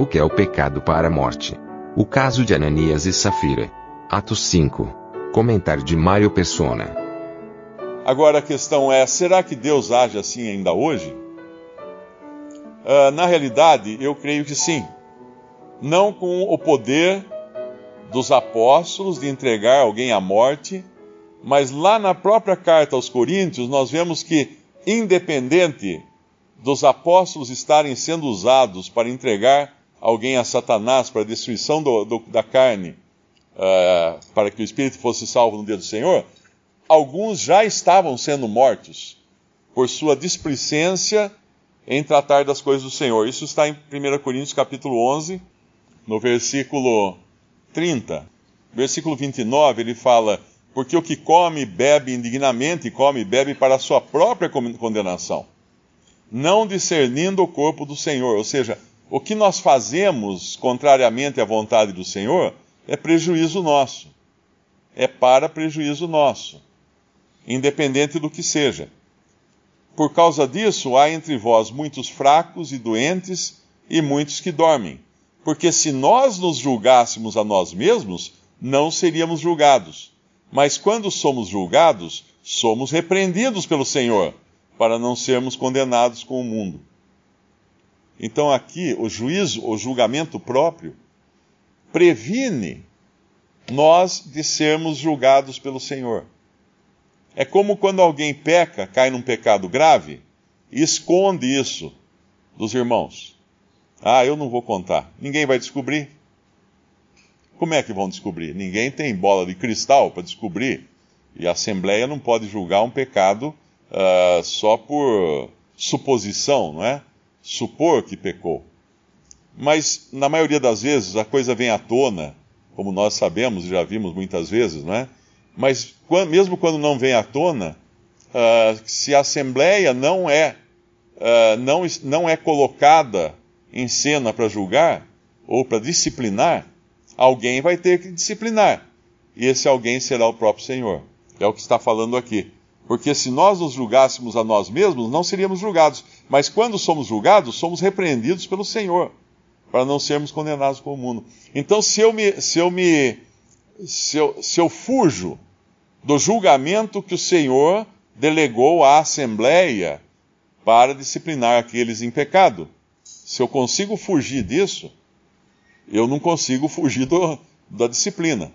O que é o pecado para a morte? O caso de Ananias e Safira. Atos 5. Comentário de Mário Persona. Agora a questão é: será que Deus age assim ainda hoje? Ah, na realidade, eu creio que sim. Não com o poder dos apóstolos de entregar alguém à morte, mas lá na própria carta aos Coríntios, nós vemos que, independente dos apóstolos estarem sendo usados para entregar alguém a Satanás para a destruição do- do- da carne, ah, para que o espírito fosse salvo no dia do Senhor, alguns já estavam sendo mortos por sua displicência em tratar das coisas do Senhor. Isso está em 1 Coríntios capítulo 11, no versículo 30. Versículo 29, ele fala: Porque o que come e bebe indignamente, come e bebe para a sua própria con- condenação, não discernindo o corpo do Senhor. Ou seja, o que nós fazemos contrariamente à vontade do Senhor é prejuízo nosso. É para prejuízo nosso, independente do que seja. Por causa disso, há entre vós muitos fracos e doentes e muitos que dormem. Porque se nós nos julgássemos a nós mesmos, não seríamos julgados. Mas quando somos julgados, somos repreendidos pelo Senhor, para não sermos condenados com o mundo. Então aqui, o juízo, o julgamento próprio, previne nós de sermos julgados pelo Senhor. É como quando alguém peca, cai num pecado grave e esconde isso dos irmãos. Ah, eu não vou contar. Ninguém vai descobrir. Como é que vão descobrir? Ninguém tem bola de cristal para descobrir. E a Assembleia não pode julgar um pecado ah, só por suposição, não é? Supor que pecou. Mas, na maioria das vezes, a coisa vem à tona, como nós sabemos e já vimos muitas vezes, não é? Mas quando- mesmo quando não vem à tona, ah, se a Assembleia não é, ah, não, não é colocada em cena para julgar ou para disciplinar, alguém vai ter que disciplinar. E esse alguém será o próprio Senhor. É o que está falando aqui. Porque se nós nos julgássemos a nós mesmos, não seríamos julgados. Mas quando somos julgados, somos repreendidos pelo Senhor, para não sermos condenados com o mundo. Então, se eu me, se eu me, se eu, se eu fujo do julgamento que o Senhor delegou à Assembleia para disciplinar aqueles em pecado, se eu consigo fugir disso, eu não consigo fugir do, da disciplina.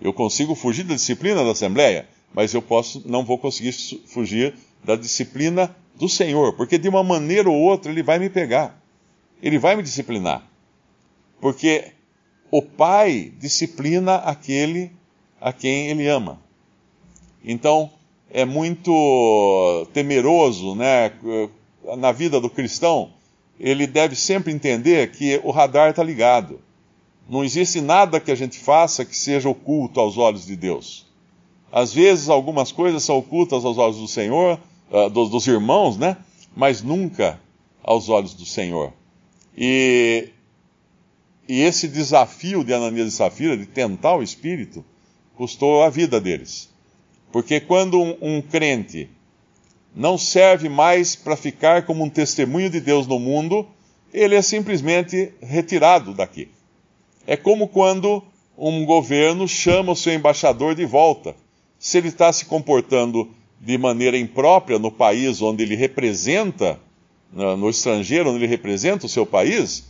Eu consigo fugir da disciplina da Assembleia, mas eu posso, não vou conseguir fugir da disciplina do Senhor, porque de uma maneira ou outra ele vai me pegar, ele vai me disciplinar, porque o Pai disciplina aquele a quem ele ama. Então é muito temeroso, né? Na vida do cristão, ele deve sempre entender que o radar está ligado. Não existe nada que a gente faça que seja oculto aos olhos de Deus. Às vezes, algumas coisas são ocultas aos olhos do Senhor, ah, dos, dos irmãos, né? Mas nunca aos olhos do Senhor. E, e esse desafio de Ananias e Safira, de tentar o Espírito, custou a vida deles. Porque quando um, um crente não serve mais para ficar como um testemunho de Deus no mundo, ele é simplesmente retirado daqui. É como quando um governo chama o seu embaixador de volta. Se ele está se comportando de maneira imprópria no país onde ele representa, no estrangeiro onde ele representa o seu país,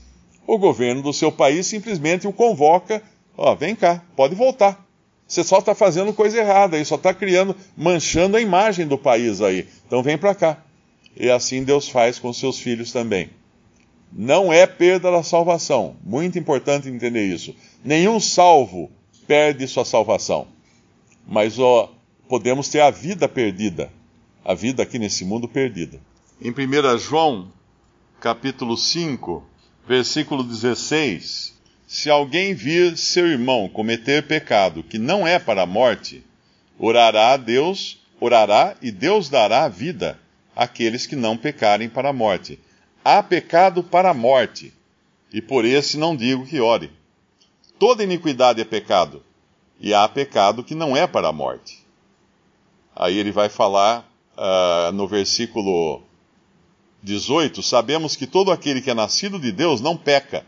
o governo do seu país simplesmente o convoca: ó, vem cá, pode voltar. Você só está fazendo coisa errada aí, só está criando, manchando a imagem do país aí. Então vem para cá. E assim Deus faz com seus filhos também. Não é perda da salvação. Muito importante entender isso. Nenhum salvo perde sua salvação. Mas ó, podemos ter a vida perdida. A vida aqui nesse mundo perdida. Em 1 João, capítulo 5, versículo 16: Se alguém vir seu irmão cometer pecado que não é para a morte, orará a Deus, orará e Deus dará vida àqueles que não pecarem para a morte. Há pecado para a morte, e por esse não digo que ore. Toda iniquidade é pecado, e há pecado que não é para a morte. Aí ele vai falar uh, no versículo 18: Sabemos que todo aquele que é nascido de Deus não peca,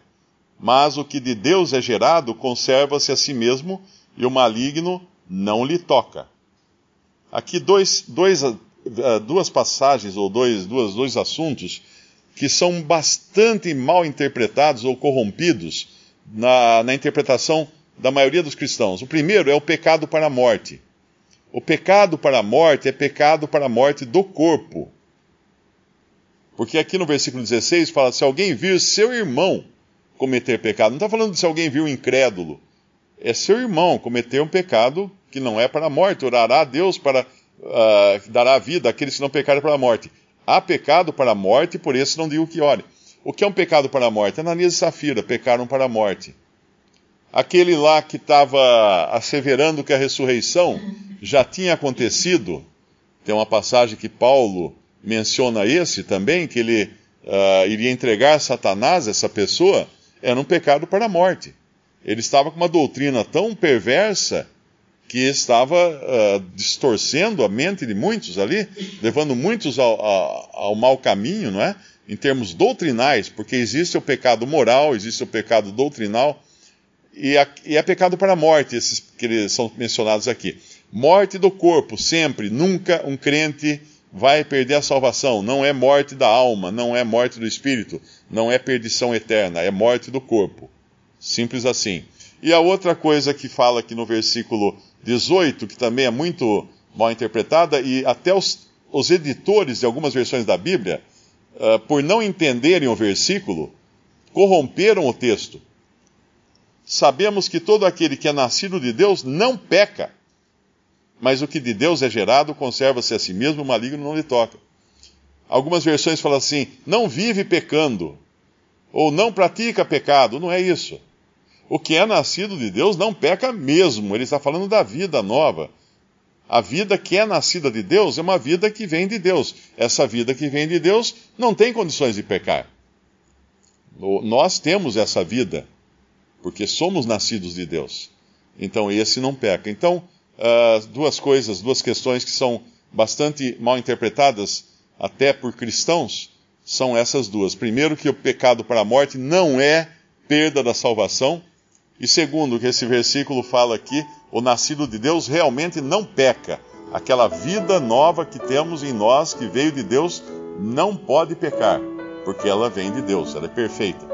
mas o que de Deus é gerado conserva-se a si mesmo, e o maligno não lhe toca. Aqui dois, dois, uh, duas passagens ou dois, duas, dois assuntos que são bastante mal interpretados ou corrompidos na, na interpretação da maioria dos cristãos. O primeiro é o pecado para a morte. O pecado para a morte é pecado para a morte do corpo. Porque aqui no versículo 16 fala: se alguém vir seu irmão cometer pecado, não está falando de se alguém vir um incrédulo, é seu irmão cometer um pecado que não é para a morte, orará a Deus para uh, dará vida àqueles que não pecarem para a morte. Há pecado para a morte, por isso não digo que ore. O que é um pecado para a morte? Ananias e Safira pecaram para a morte. Aquele lá que estava asseverando que a ressurreição já tinha acontecido, tem uma passagem que Paulo menciona esse também, que ele uh, iria entregar Satanás, essa pessoa, era um pecado para a morte. Ele estava com uma doutrina tão perversa que estava uh, distorcendo a mente de muitos ali, levando muitos ao, ao, ao mau caminho, não é? em termos doutrinais, porque existe o pecado moral, existe o pecado doutrinal, e, a, e é pecado para a morte, esses que são mencionados aqui. Morte do corpo, sempre, nunca um crente vai perder a salvação. Não é morte da alma, não é morte do espírito, não é perdição eterna, é morte do corpo. Simples assim. E a outra coisa que fala aqui no versículo 18, que também é muito mal interpretada, e até os, os editores de algumas versões da Bíblia uh, por não entenderem o versículo, corromperam o texto. Sabemos que todo aquele que é nascido de Deus não peca, mas o que de Deus é gerado conserva-se a si mesmo, o maligno não lhe toca. Algumas versões falam assim: não vive pecando, ou não pratica pecado. Não é isso. O que é nascido de Deus não peca mesmo. Ele está falando da vida nova a vida que é nascida de Deus é uma vida que vem de Deus. Essa vida que vem de Deus não tem condições de pecar. Nós temos essa vida, porque somos nascidos de Deus. Então esse não peca. Então, uh, duas coisas, duas questões que são bastante mal interpretadas, até por cristãos, são essas duas. Primeiro, que o pecado para a morte não é perda da salvação. E segundo, que esse versículo fala aqui o nascido de Deus realmente não peca. Aquela vida nova que temos em nós, que veio de Deus, não pode pecar, porque ela vem de Deus, ela é perfeita.